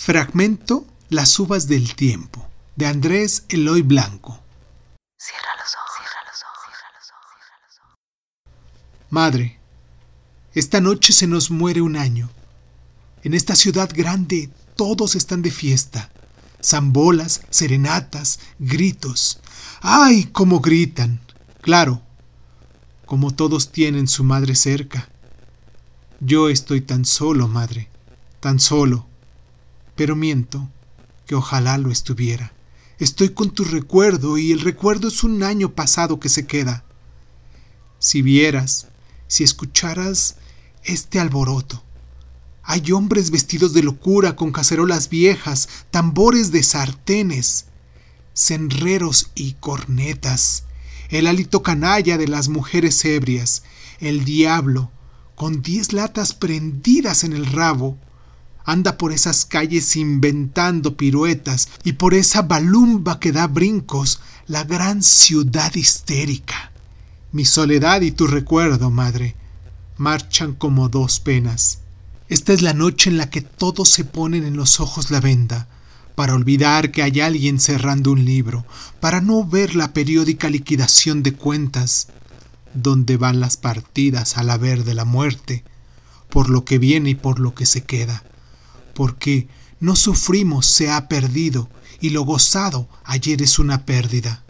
Fragmento Las uvas del tiempo de Andrés Eloy Blanco. Cierra los ojos, cierra los ojos, cierra los ojos, cierra los ojos. Madre, esta noche se nos muere un año. En esta ciudad grande todos están de fiesta. Zambolas, serenatas, gritos. ¡Ay, cómo gritan! Claro, como todos tienen su madre cerca. Yo estoy tan solo, madre, tan solo. Pero miento, que ojalá lo estuviera. Estoy con tu recuerdo y el recuerdo es un año pasado que se queda. Si vieras, si escucharas este alboroto. Hay hombres vestidos de locura con cacerolas viejas, tambores de sartenes, cenreros y cornetas, el hálito canalla de las mujeres ebrias, el diablo, con diez latas prendidas en el rabo, anda por esas calles inventando piruetas y por esa balumba que da brincos la gran ciudad histérica. Mi soledad y tu recuerdo, madre, marchan como dos penas. Esta es la noche en la que todos se ponen en los ojos la venda, para olvidar que hay alguien cerrando un libro, para no ver la periódica liquidación de cuentas, donde van las partidas al haber de la muerte, por lo que viene y por lo que se queda porque no sufrimos se ha perdido y lo gozado ayer es una pérdida.